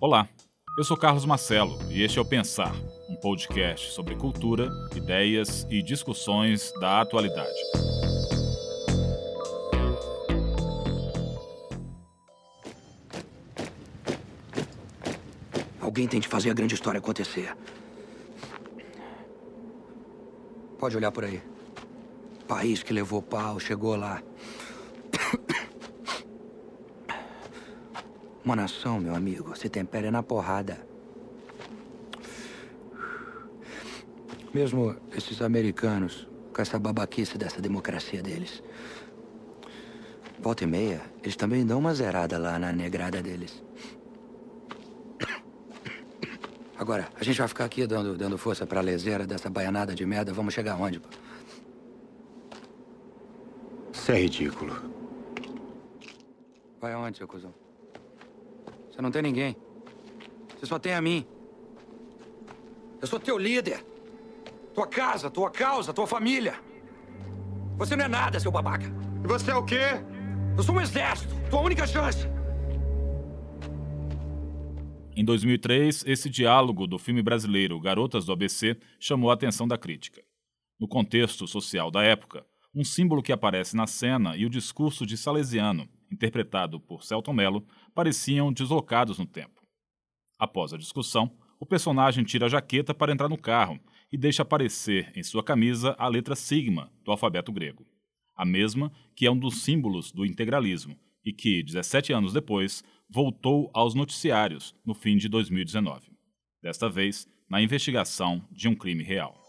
Olá, eu sou Carlos Marcelo e este é o Pensar, um podcast sobre cultura, ideias e discussões da atualidade. Alguém tem de fazer a grande história acontecer. Pode olhar por aí. País que levou pau, chegou lá. Uma nação, meu amigo, se tempera na porrada. Mesmo esses americanos, com essa babaquice dessa democracia deles. Volta e meia, eles também dão uma zerada lá na negrada deles. Agora, a gente vai ficar aqui dando, dando força pra leseira dessa baianada de merda. Vamos chegar aonde, pô? Isso é ridículo. Vai aonde, seu cuzão? Você não tem ninguém. Você só tem a mim. Eu sou teu líder. Tua casa, tua causa, tua família. Você não é nada, seu babaca. E você é o quê? Eu sou um exército. Tua única chance. Em 2003, esse diálogo do filme brasileiro Garotas do ABC chamou a atenção da crítica. No contexto social da época, um símbolo que aparece na cena e o discurso de Salesiano, interpretado por Celton Mello, pareciam deslocados no tempo. Após a discussão, o personagem tira a jaqueta para entrar no carro e deixa aparecer em sua camisa a letra sigma do alfabeto grego, a mesma que é um dos símbolos do integralismo e que, 17 anos depois, voltou aos noticiários no fim de 2019. Desta vez, na investigação de um crime real.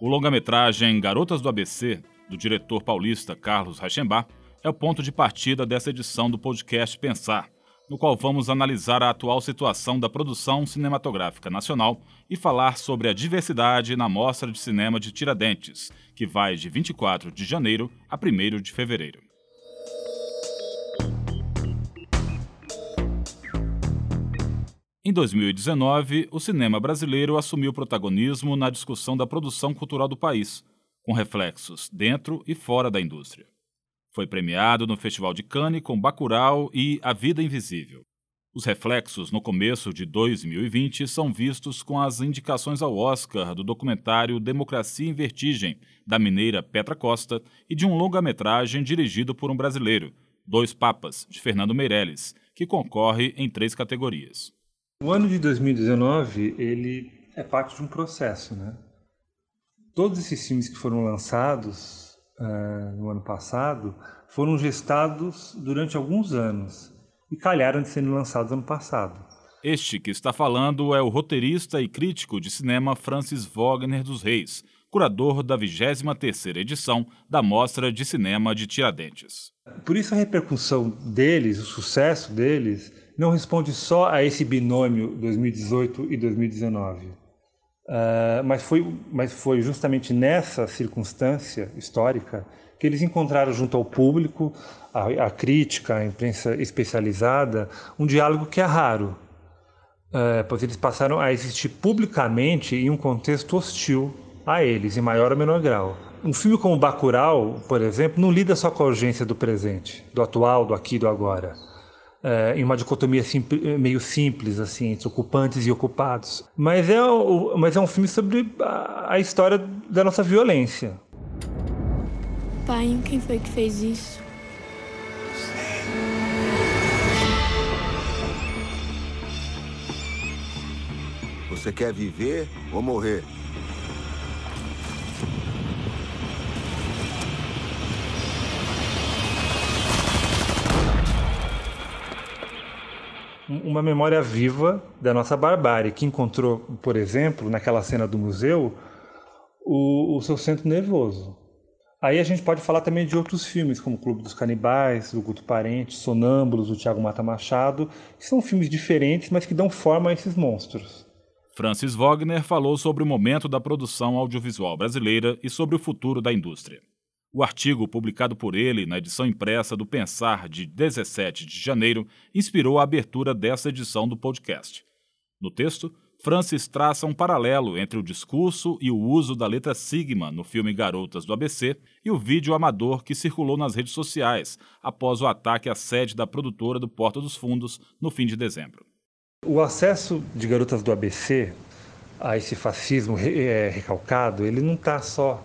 O longa-metragem Garotas do ABC, do diretor paulista Carlos Reichenbach, é o ponto de partida dessa edição do podcast Pensar, no qual vamos analisar a atual situação da produção cinematográfica nacional e falar sobre a diversidade na Mostra de Cinema de Tiradentes, que vai de 24 de janeiro a 1 de fevereiro. Em 2019, o cinema brasileiro assumiu protagonismo na discussão da produção cultural do país, com reflexos dentro e fora da indústria. Foi premiado no Festival de Cannes com Bacurau e A Vida Invisível. Os reflexos no começo de 2020 são vistos com as indicações ao Oscar do documentário Democracia em Vertigem, da mineira Petra Costa, e de um longa-metragem dirigido por um brasileiro, Dois Papas, de Fernando Meirelles, que concorre em três categorias. O ano de 2019 ele é parte de um processo, né? Todos esses filmes que foram lançados uh, no ano passado foram gestados durante alguns anos e calharam de serem lançados ano passado. Este que está falando é o roteirista e crítico de cinema Francis Wagner dos Reis, curador da 23ª edição da Mostra de Cinema de Tiradentes. Por isso a repercussão deles, o sucesso deles, não responde só a esse binômio 2018 e 2019. Uh, mas, foi, mas foi justamente nessa circunstância histórica que eles encontraram junto ao público, a crítica, a imprensa especializada, um diálogo que é raro, uh, pois eles passaram a existir publicamente em um contexto hostil a eles, em maior ou menor grau. Um filme como Bacurau, por exemplo, não lida só com a urgência do presente, do atual, do aqui do agora é, em uma dicotomia meio simples, assim, entre ocupantes e ocupados. Mas é, o, mas é um filme sobre a, a história da nossa violência. Pai, quem foi que fez isso? Você quer viver ou morrer? Uma memória viva da nossa barbárie, que encontrou, por exemplo, naquela cena do museu, o, o seu centro nervoso. Aí a gente pode falar também de outros filmes, como Clube dos Canibais, do Guto Parente, Sonâmbulos, do Tiago Mata Machado, que são filmes diferentes, mas que dão forma a esses monstros. Francis Wagner falou sobre o momento da produção audiovisual brasileira e sobre o futuro da indústria. O artigo publicado por ele na edição impressa do Pensar de 17 de janeiro inspirou a abertura dessa edição do podcast. No texto, Francis traça um paralelo entre o discurso e o uso da letra sigma no filme Garotas do ABC e o vídeo amador que circulou nas redes sociais após o ataque à sede da produtora do Porta dos Fundos no fim de dezembro. O acesso de Garotas do ABC a esse fascismo é, recalcado, ele não está só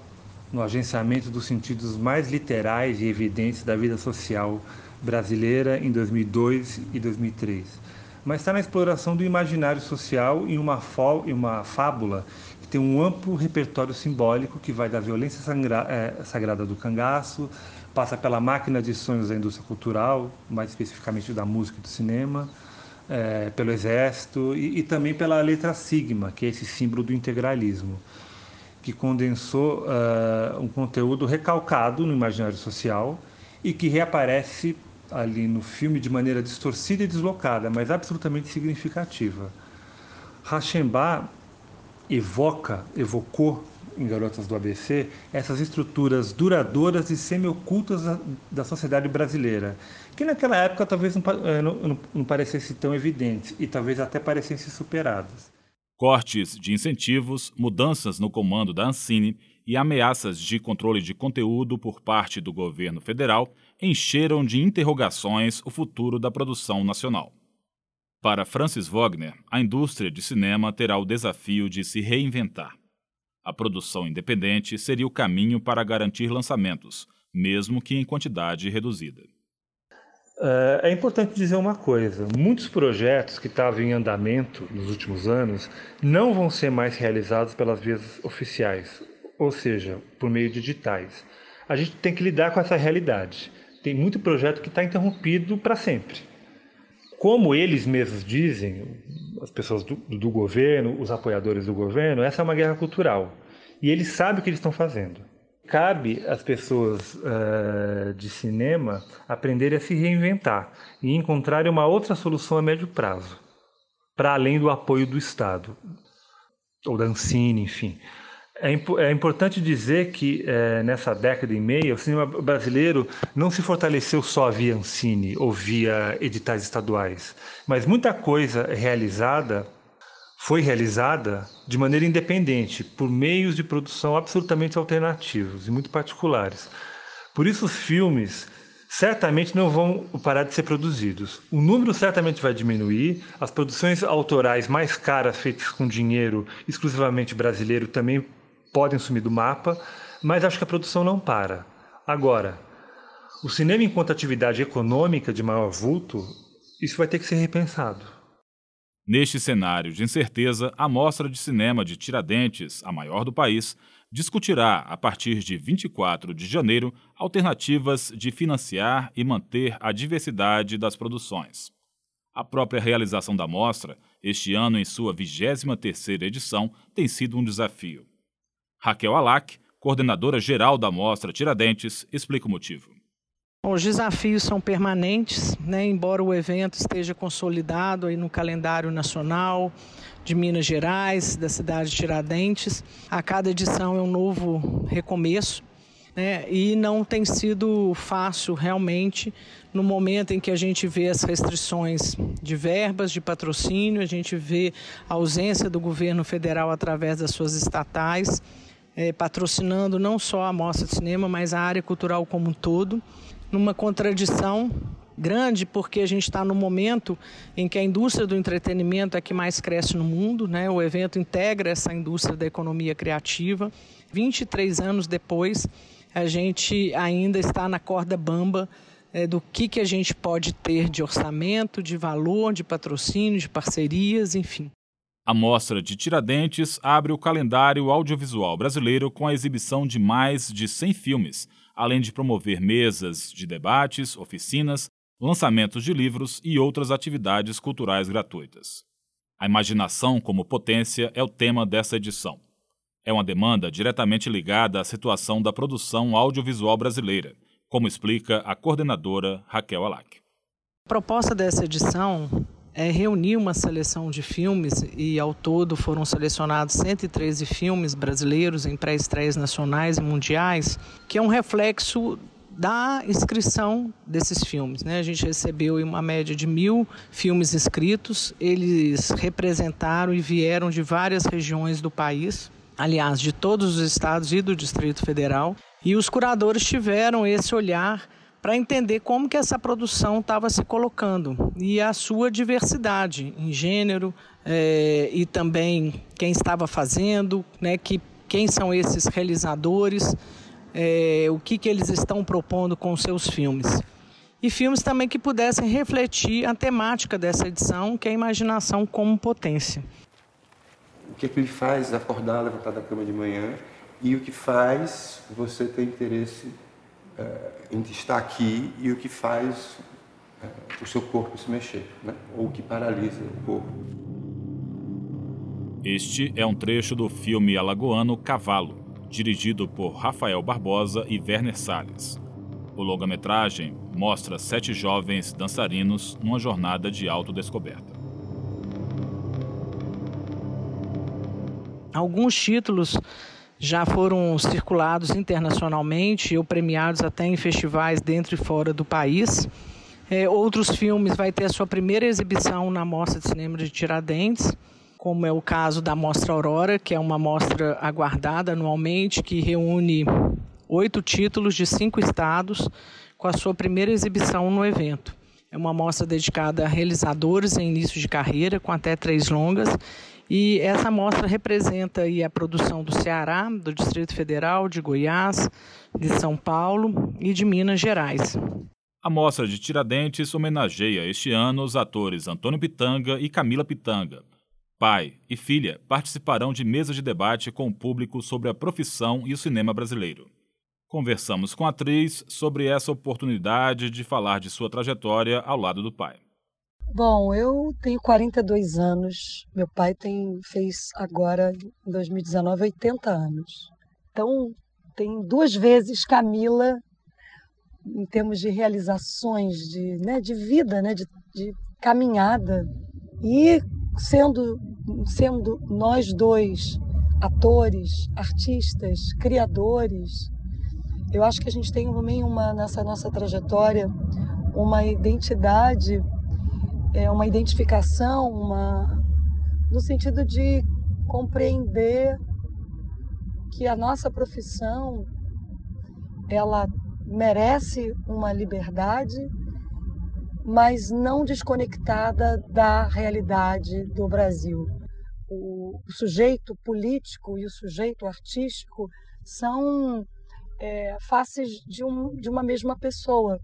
no agenciamento dos sentidos mais literais e evidentes da vida social brasileira em 2002 e 2003 mas está na exploração do imaginário social em uma, em uma fábula que tem um amplo repertório simbólico que vai da violência é, sagrada do cangaço, passa pela máquina de sonhos da indústria cultural, mais especificamente da música e do cinema, é, pelo exército e, e, também pela letra sigma, que é esse símbolo do integralismo, que condensou uh, um conteúdo recalcado no imaginário social e que reaparece ali no filme de maneira distorcida e deslocada, mas absolutamente significativa. Rachemba evoca, evocou em Garotas do ABC essas estruturas duradouras e semi-ocultas da, da, sociedade brasileira, que naquela época talvez não, eh, não, não parecessem tão evidentes e talvez até parecessem superadas. Cortes de incentivos, mudanças no comando da Ancine e ameaças de controle de conteúdo por parte do governo federal encheram de interrogações o futuro da produção nacional. Para Francis Wagner, a indústria de cinema terá o desafio de se reinventar. A produção independente seria o caminho para garantir lançamentos, mesmo que em quantidade reduzida. É, é importante dizer uma coisa: muitos projetos que estavam em andamento nos últimos anos não vão ser mais realizados pelas vias oficiais ou seja, por meio de digitais. A gente tem que lidar com essa realidade. Tem muito projeto que está interrompido para sempre. Como eles mesmos dizem, as pessoas do, do, governo, os apoiadores do governo, essa é uma guerra cultural. E eles sabem o que eles estão fazendo. Cabe às pessoas uh, de cinema aprenderem a se reinventar e encontrarem uma outra solução a médio prazo, para além do apoio do Estado, ou da Ancine, enfim. É, é, importante dizer que é, nessa década e meia o cinema brasileiro não se fortaleceu só via Ancine ou via editais estaduais, mas muita coisa realizada foi realizada de maneira independente, por meios de produção absolutamente alternativos e muito particulares. Por isso os filmes certamente não vão parar de ser produzidos. O número certamente vai diminuir, as produções autorais mais caras feitas com dinheiro exclusivamente brasileiro também podem sumir do mapa, mas acho que a produção não para. Agora, o cinema enquanto atividade econômica de maior vulto, isso vai ter que ser repensado. Neste cenário de incerteza, a Mostra de Cinema de Tiradentes, a maior do país, discutirá, a partir de 24 de janeiro, alternativas de financiar e manter a diversidade das produções. A própria realização da mostra, este ano em sua 23ª edição, tem sido um desafio. Raquel Alac, coordenadora geral da Mostra Tiradentes, explica o motivo. Os desafios são permanentes, né? embora o evento esteja consolidado aí no calendário nacional de Minas Gerais, da cidade de Tiradentes. A cada edição é um novo recomeço né? e não tem sido fácil realmente no momento em que a gente vê as restrições de verbas, de patrocínio, a gente vê a ausência do governo federal através das suas estatais é, patrocinando não só a Mostra de Cinema, mas a área cultural como um todo, numa contradição grande, porque a gente está no momento em que a indústria do entretenimento é que mais cresce no mundo, né? o evento integra essa indústria da economia criativa. 23 anos depois, a gente ainda está na corda bamba é, do que, que a gente pode ter de orçamento, de valor, de patrocínio, de parcerias, enfim. A Mostra de Tiradentes abre o calendário audiovisual brasileiro com a exibição de mais de 100 filmes, além de promover mesas de debates, oficinas, lançamentos de livros e outras atividades culturais gratuitas. A imaginação como potência é o tema dessa edição. É uma demanda diretamente ligada à situação da produção audiovisual brasileira, como explica a coordenadora Raquel Alac. A proposta dessa edição é, reunir uma seleção de filmes e ao todo foram selecionados 113 filmes brasileiros em pré-estreias nacionais e mundiais, que é um reflexo da inscrição desses filmes. Né? A gente recebeu uma média de mil filmes inscritos, eles representaram e vieram de várias regiões do país, aliás, de todos os estados e do Distrito Federal, e os curadores tiveram esse olhar para entender como que essa produção estava se colocando e a sua diversidade em gênero é, e também quem estava fazendo, né, que, quem são esses realizadores, é, o que, que eles estão propondo com seus filmes. E filmes também que pudessem refletir a temática dessa edição, que é a imaginação como potência. O que, é que ele faz acordar, levantar da cama de manhã e o que faz você ter interesse é, em estar aqui e o que faz é, o seu corpo se mexer, né? ou o que paralisa o corpo. Este é um trecho do filme alagoano Cavalo, dirigido por Rafael Barbosa e Werner Salles. O longa-metragem mostra sete jovens dançarinos numa jornada de autodescoberta. Alguns títulos já foram circulados internacionalmente ou premiados até em festivais dentro e fora do país. É, outros filmes vai ter a sua primeira exibição na Mostra de Cinema de Tiradentes, como é o caso da Mostra Aurora, que é uma mostra aguardada anualmente, que reúne oito títulos de cinco estados, com a sua primeira exibição no evento. É uma mostra dedicada a realizadores em início de carreira, com até três longas, e essa mostra representa aí a produção do Ceará, do Distrito Federal, de Goiás, de São Paulo e de Minas Gerais. A mostra de Tiradentes homenageia este ano os atores Antônio Pitanga e Camila Pitanga. Pai e filha participarão de mesa de debate com o público sobre a profissão e o cinema brasileiro. Conversamos com a atriz sobre essa oportunidade de falar de sua trajetória ao lado do pai. Bom, eu tenho 42 anos, meu pai tem fez agora, em 2019, 80 anos. Então, tem duas vezes Camila em termos de realizações, de, né, de vida, né, de, de caminhada. E sendo, sendo nós dois atores, artistas, criadores, eu acho que a gente tem também uma, nessa nossa trajetória uma identidade é uma identificação, uma no sentido de compreender que a nossa profissão ela merece uma liberdade, mas não desconectada da realidade do Brasil. O, sujeito político e o sujeito artístico são é, faces de, um, de uma mesma pessoa.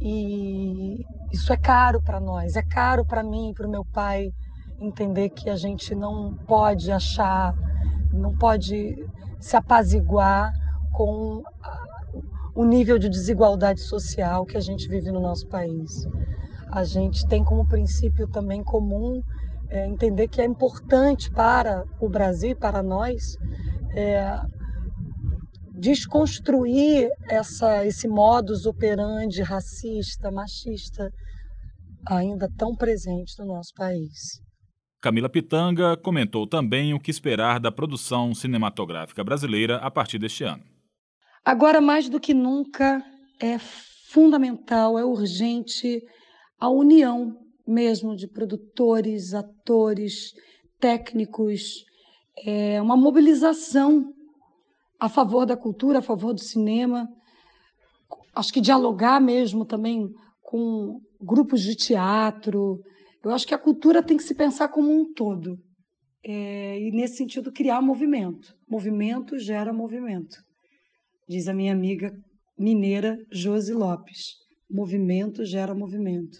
E isso é caro para nós, é caro para mim, para o meu pai entender que a gente não pode achar, não pode se apaziguar com o nível de desigualdade social que a gente vive no nosso país. A gente tem como princípio também comum é, entender que é importante para o Brasil, para nós, é, desconstruir essa, esse modus operandi racista, machista, ainda tão presente no nosso país. Camila Pitanga comentou também o que esperar da produção cinematográfica brasileira a partir deste ano. Agora, mais do que nunca, é fundamental, é urgente a união mesmo de produtores, atores, técnicos, é uma mobilização a favor da cultura, a favor do cinema. Acho que dialogar mesmo também com grupos de teatro. Eu acho que a cultura tem que se pensar como um todo. É, e, nesse sentido, criar movimento. Movimento gera movimento. Diz a minha amiga mineira Josi Lopes. Movimento gera movimento.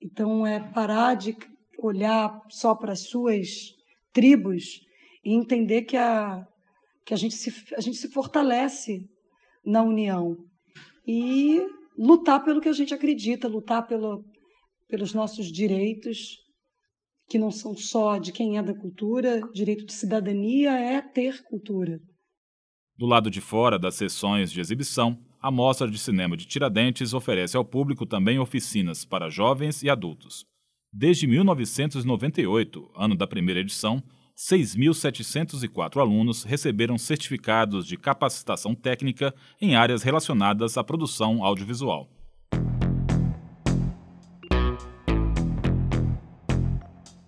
Então, é parar de olhar só para as suas tribos e entender que a, que a gente se, a gente se fortalece na união e lutar pelo que a gente acredita, lutar pelo, pelos nossos direitos, que não são só de quem é da cultura, direito de cidadania é ter cultura. Do lado de fora das sessões de exibição, a Mostra de Cinema de Tiradentes oferece ao público também oficinas para jovens e adultos. Desde 1998, ano da primeira edição, 6.704 alunos receberam certificados de capacitação técnica em áreas relacionadas à produção audiovisual.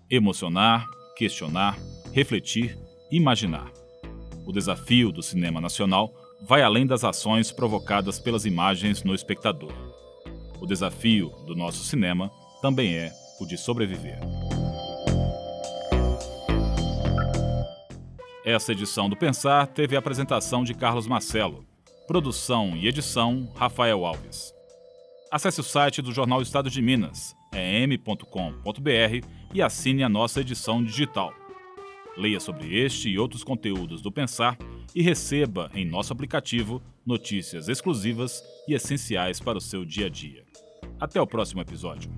Emocionar, questionar, refletir, imaginar. O desafio do cinema nacional vai além das ações provocadas pelas imagens no espectador. O desafio do nosso cinema também é o de sobreviver. Essa edição do Pensar teve a apresentação de Carlos Marcelo, produção e edição Rafael Alves. Acesse o site do Jornal Estado de Minas, em.com.br e assine a nossa edição digital. Leia sobre este e outros conteúdos do Pensar e receba em nosso aplicativo notícias exclusivas e essenciais para o seu dia a dia. Até o próximo episódio.